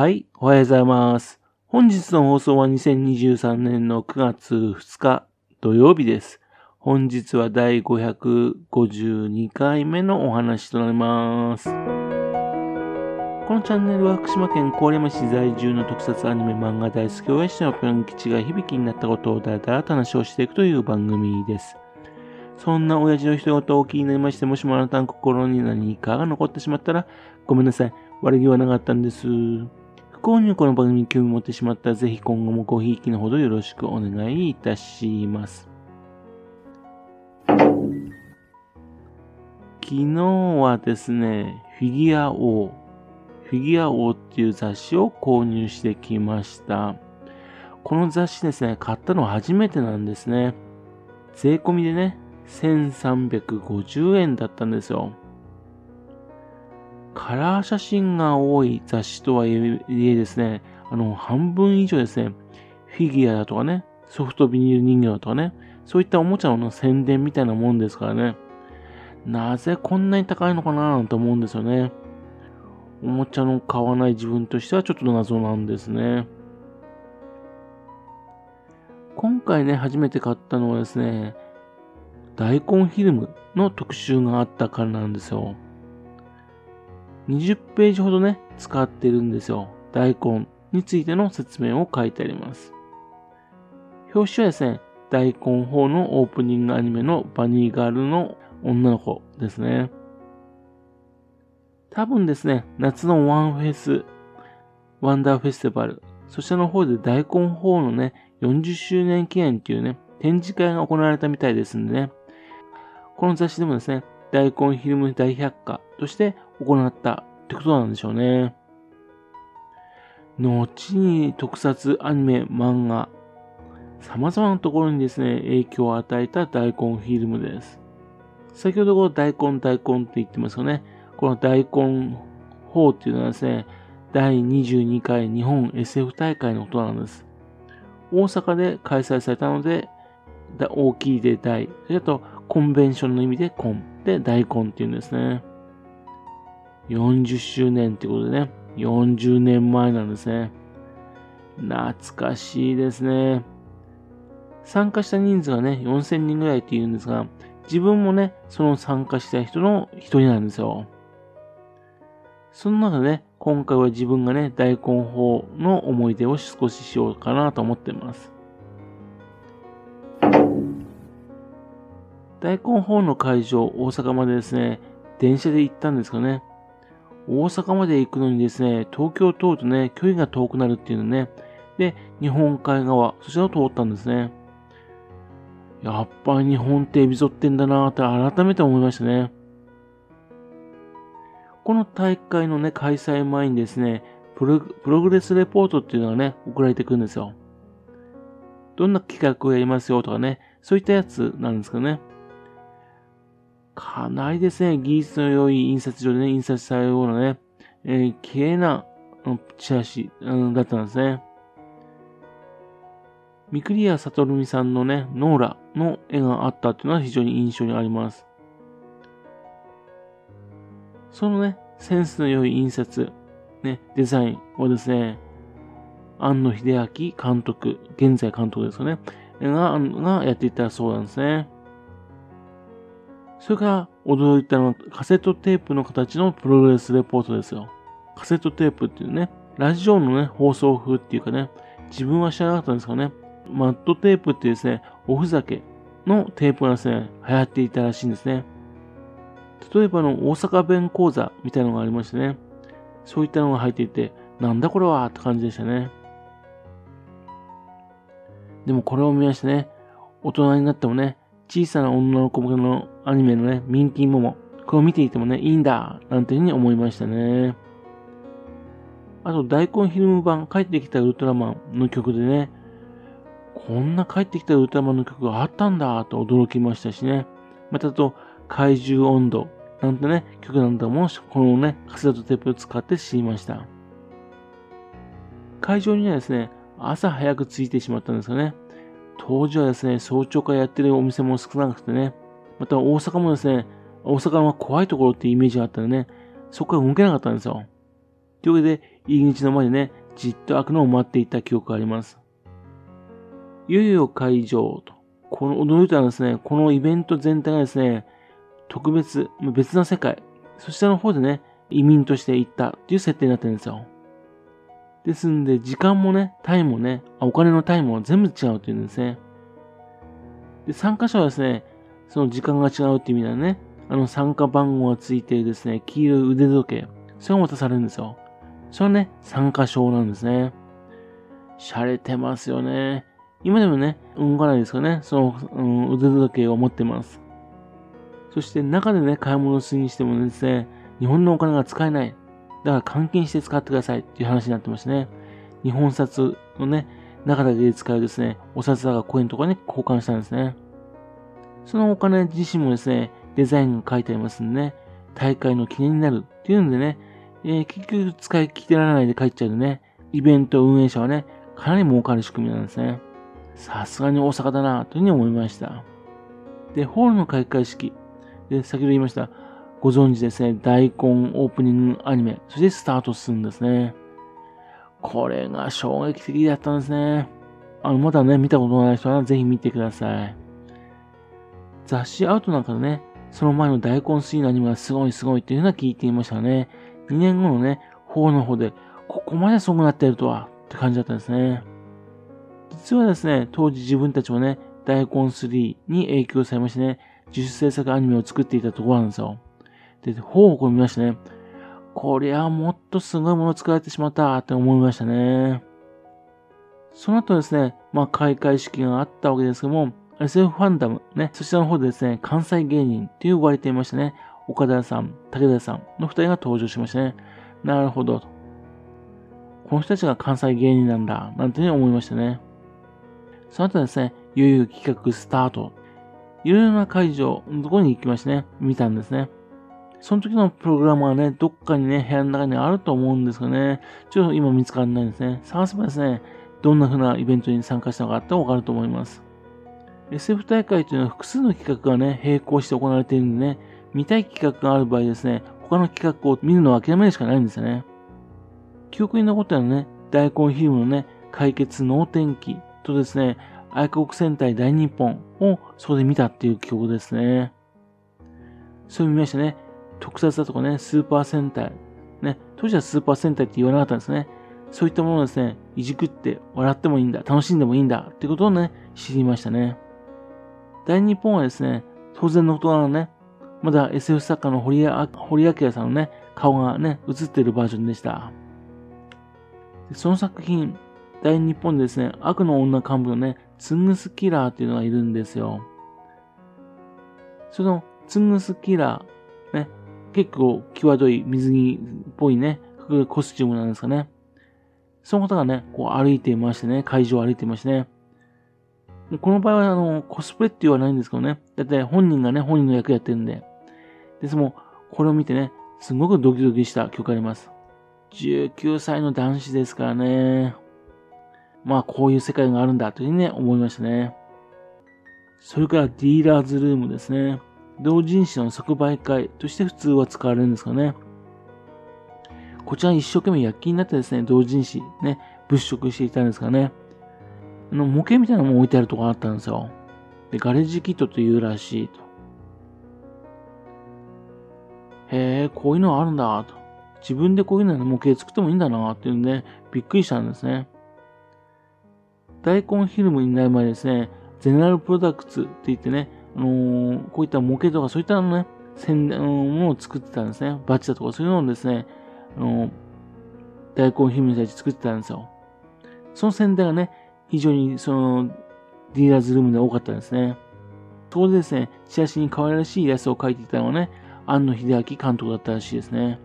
はい、おはようございます。本日の放送は2023年の9月2日土曜日です。本日は第552回目のお話となります。このチャンネルは福島県郡山市在住の特撮アニメ漫画大好き親父のぴょん吉が響きになったことをだらだらと話をしていくという番組です。そんな親父の一言をお気になりまして、もしもあなたの心に何かが残ってしまったら、ごめんなさい。悪気はなかったんです。不幸にこの番組に興味持ってしまったら、ぜひ今後もごひいきのほどよろしくお願いいたします。昨日はですね、フィギュア王、フィギュア王っていう雑誌を購入してきました。この雑誌ですね、買ったの初めてなんですね。税込みでね、1350円だったんですよ。カラー写真が多い雑誌とはいえですね、あの、半分以上ですね、フィギュアだとかね、ソフトビニール人形だとかね、そういったおもちゃの宣伝みたいなもんですからね、なぜこんなに高いのかななんて思うんですよね。おもちゃの買わない自分としてはちょっと謎なんですね。今回ね、初めて買ったのはですね、大根フィルムの特集があったからなんですよ。20ページほどね、使ってるんですよ。大根についての説明を書いてあります。表紙はですね、大根4のオープニングアニメのバニーガールの女の子ですね。多分ですね、夏のワンフェス、ワンダーフェスティバル、そちらの方で大根4のね、40周年記念っていうね、展示会が行われたみたいですんでね、この雑誌でもですね、大根フィルム大百科として行ったってことなんでしょうね。後に特撮アニメ、漫画、様々なところにですね、影響を与えた大根フィルムです。先ほどこの大根大根って言ってますよね。この大根法っていうのはですね、第22回日本 SF 大会のことなんです。大阪で開催されたので、大きいで大、それとコンベンションの意味でコンで大根っていうんですね。40周年ってことでね、40年前なんですね。懐かしいですね。参加した人数がね、4000人ぐらいって言うんですが、自分もね、その参加した人の一人なんですよ。その中でね、今回は自分がね、大根法の思い出を少ししようかなと思ってます。大根法の会場、大阪までですね、電車で行ったんですかね。大阪まで行くのにですね、東京を通るとね、距離が遠くなるっていうのね。で、日本海側、そちらを通ったんですね。やっぱり日本ってエビゾってんだなって改めて思いましたね。この大会のね、開催前にですね、プロプログレスレポートっていうのがね、送られてくるんですよ。どんな企画をやりますよとかね、そういったやつなんですけどね。かなりですね、技術の良い印刷所でね、印刷されるようなね、えー、綺麗なチラシ、うん、だったんですね。ミクリア・サトルミさんのね、ノーラの絵があったっていうのは非常に印象にあります。そのね、センスの良い印刷、ね、デザインをですね、庵野秀明監督、現在監督ですよね、が、がやっていたそうなんですね。それから驚いたのはカセットテープの形のプログレスレポートですよ。カセットテープっていうね、ラジオのね、放送風っていうかね、自分は知らなかったんですけどね、マットテープっていうですね、おふざけのテープがですね、流行っていたらしいんですね。例えばの大阪弁講座みたいなのがありましてね、そういったのが入っていて、なんだこれはって感じでしたね。でもこれを見ましてね、大人になってもね、小さな女の子向けのアニメのね、ミンキーモモ。これを見ていてもね、いいんだなんていうふうに思いましたね。あと、大根フィルム版、帰ってきたウルトラマンの曲でね、こんな帰ってきたウルトラマンの曲があったんだと驚きましたしね。またと、怪獣温度なんてね、曲なんだも、このね、カセットテープを使って知りました。会場にはですね、朝早く着いてしまったんですがね、当時はですね、早朝からやってるお店も少なくてね、また大阪もですね、大阪は怖いところっていうイメージがあったんでね、そこから動けなかったんですよ。というわけで、入り口の前でね、じっと開くのを待っていた記憶があります。いよいよ会場と。この驚いたのですね、このイベント全体がですね、特別、別な世界、そちらの方でね、移民として行ったっていう設定になってるんですよ。ですんで、時間もね、タイムもね、お金のタイムも全部違うっていうんですね。で、参加者はですね、その時間が違うっていう意味ではね、あの参加番号がついてるですね、黄色い腕時計、それが渡されるんですよ。それはね、参加証なんですね。洒落てますよね。今でもね、動かないですかね、その、うん、腕時計を持ってます。そして中でね、買い物するにしてもですね、日本のお金が使えない。だから換金して使ってくださいっていう話になってますね。日本札のね、中だけで使うですね、お札だかコインとかに交換したんですね。そのお金自身もですね、デザインが書いてありますんでね、大会の記念になるっていうんでね、えー、結局使い切ってられないで帰っちゃうとね、イベント運営者はね、かなり儲かる仕組みなんですね。さすがに大阪だなというふうに思いました。で、ホールの開会式。で、先ほど言いました。ご存知ですね、大根オープニングアニメ、そしてスタートするんですね。これが衝撃的だったんですね。あの、まだね、見たことない人はぜひ見てください。雑誌アウトなんかでね、その前の大根水のアニメがすごいすごいっていうのは聞いていましたね。2年後のね、方の方で、ここまですごくなっているとは、って感じだったんですね。実はですね、当時自分たちもね、大根3に影響されましてね、自主制作アニメを作っていたところなんですよ。で、方をこれ見ましたね。こりゃもっとすごいものを作られてしまったって思いましたね。その後ですね、まあ開会式があったわけですけども、SF ファンダムね、そちらの方でですね、関西芸人って呼ばれていましたね。岡田さん、武田さんの二人が登場しましたね。なるほど。この人たちが関西芸人なんだ、なんてね思いましたね。その後ですね、いよいよ企画スタート。いろいろな会場のところに行きましてね、見たんですね。その時のプログラムはね、どっかにね、部屋の中にあると思うんですけどね、ちょっと今見つからないんですね。探せばですね、どんな風なイベントに参加したのかってわかると思います。SF 大会というのは複数の企画がね、並行して行われているんでね、見たい企画がある場合ですね、他の企画を見るのは諦めるしかないんですよね。記憶に残ったのはね、大根フィルムのね、解決脳天気とですね、愛国戦隊大日本をそこで見たっていう記憶ですね。そう見ましたね。特撮だとかね、スーパー戦隊。ね、当時はスーパー戦隊って言わなかったんですね。そういったものをですね、いじくって笑ってもいいんだ、楽しんでもいいんだってことをね、知りましたね。大日本はですね、当然のことなのね、まだ SF 作家の堀堀明さんのね、顔がね、映っているバージョンでした。その作品、大日本でですね、悪の女幹部のね、ツングスキラーっていうのがいるんですよ。そのツングスキラー、ね、結構際どい水着っぽいね、コスチュームなんですかね。その方がね、こう歩いていましてね、会場を歩いていましてね。この場合はあの、コスプレって言わないんですけどね。だって本人がね、本人の役やってるんで。ですも、これを見てね、すごくドキドキした曲あります。19歳の男子ですからね。まあ、こういう世界があるんだというふうにね、思いましたね。それからディーラーズルームですね。同人誌の即売会として普通は使われるんですかね。こちら一生懸命躍起になってですね、同人誌ね、物色していたんですかね。あの、模型みたいなのも置いてあるところあったんですよ。で、ガレージキットというらしいと。へえ、こういうのあるんだと。自分でこういうの模型作ってもいいんだなっていうんで、びっくりしたんですね。大根フィルムになる前ですね、ゼネラルプロダクツって言ってね、あの、こういった模型とかそういったのね、宣伝、ものを作ってたんですね。バッチだとかそういうのをですね、あの、大根フィルムに対して作ってたんですよ。その宣伝がね、非常にその、ディーラーズルームで多かったんですね。そこでですね、チラシに可愛らしいイラストを描いていたのはね、庵野秀明監督だったらしいですね。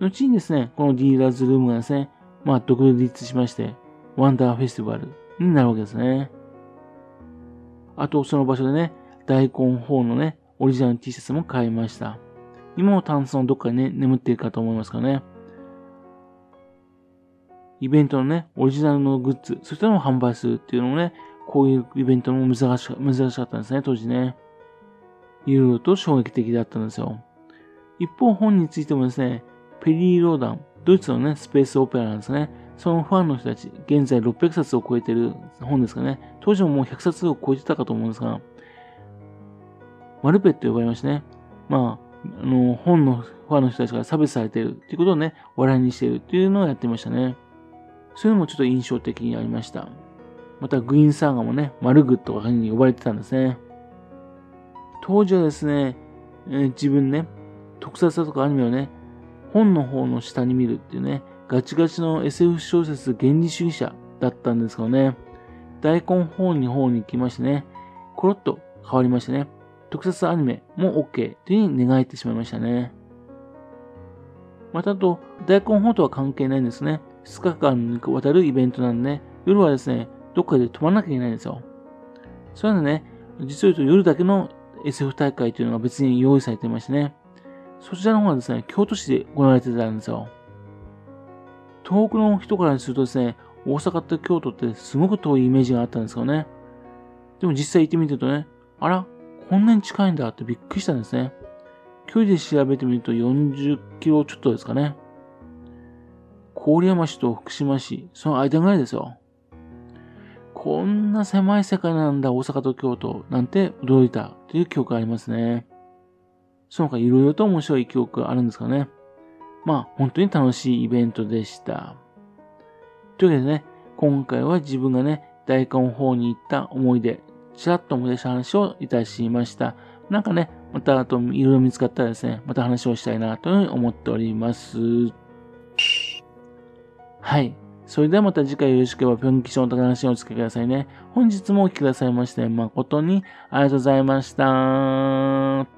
後にですね、このディーラーズルームがですね、まあ独立しまして、ワンダーフェスティバルになるわけですね。あと、その場所でね、大根4のね、オリジナル T シャツも買いました。今もタンスのどっかにね、眠っているかと思いますからね。イベントのね、オリジナルのグッズ、そういったの販売するっていうのもね、こういうイベントも珍し珍しかったんですね、当時ね。いろいろと衝撃的だったんですよ。一方、本についてもですね、ペリー・ローダン、ドイツのね、スペースオペラなんですね。そのファンの人たち、現在600冊を超えてる本ですかね。当時ももう100冊を超えてたかと思うんですが、マルペって呼ばれましてね。まあ、あの、本のファンの人たちが差別されているっていうことをね、笑いにしているっていうのをやってましたね。そういうのもちょっと印象的にありました。また、グインサーガもね、マルグとかに呼ばれてたんですね。当時はですね、えー、自分ね、特撮だとかアニメをね、本の方の下に見るっていうね、ガチガチの SF 小説原理主義者だったんですけどね、大根本に方に行きましてね、コロッと変わりましてね、特撮アニメも OK というふうに願えてしまいましたね。またあと、大根本とは関係ないんですね。2日間にわたるイベントなんで、夜はですね、どっかで泊まらなきゃいけないんですよ。そういうのね、実を言うと夜だけの SF 大会というのが別に用意されていましてね、そちらの方はですね、京都市で行われてたんですよ。遠くの人からするとですね、大阪と京都ってすごく遠いイメージがあったんですよね。でも実際行ってみるとね、あら、こんなに近いんだってびっくりしたんですね。距離で調べてみると40キロちょっとですかね。郡山市と福島市、その間ぐらいですよ。こんな狭い世界なんだ、大阪と京都、なんて驚いたという記憶がありますね。その他いろいろと面白い記憶があるんですかね。まあ、本当に楽しいイベントでした。というわけでね、今回は自分がね、大根方に行った思い出、ちらっと思い出した話をいたしました。なんかね、またあといろいろ見つかったらですね、また話をしたいなというふうに思っております。はい。それではまた次回よろしければ、ぴょん吉のお話をお付けくださいね。本日もお聴きくださいまして、誠にありがとうございました。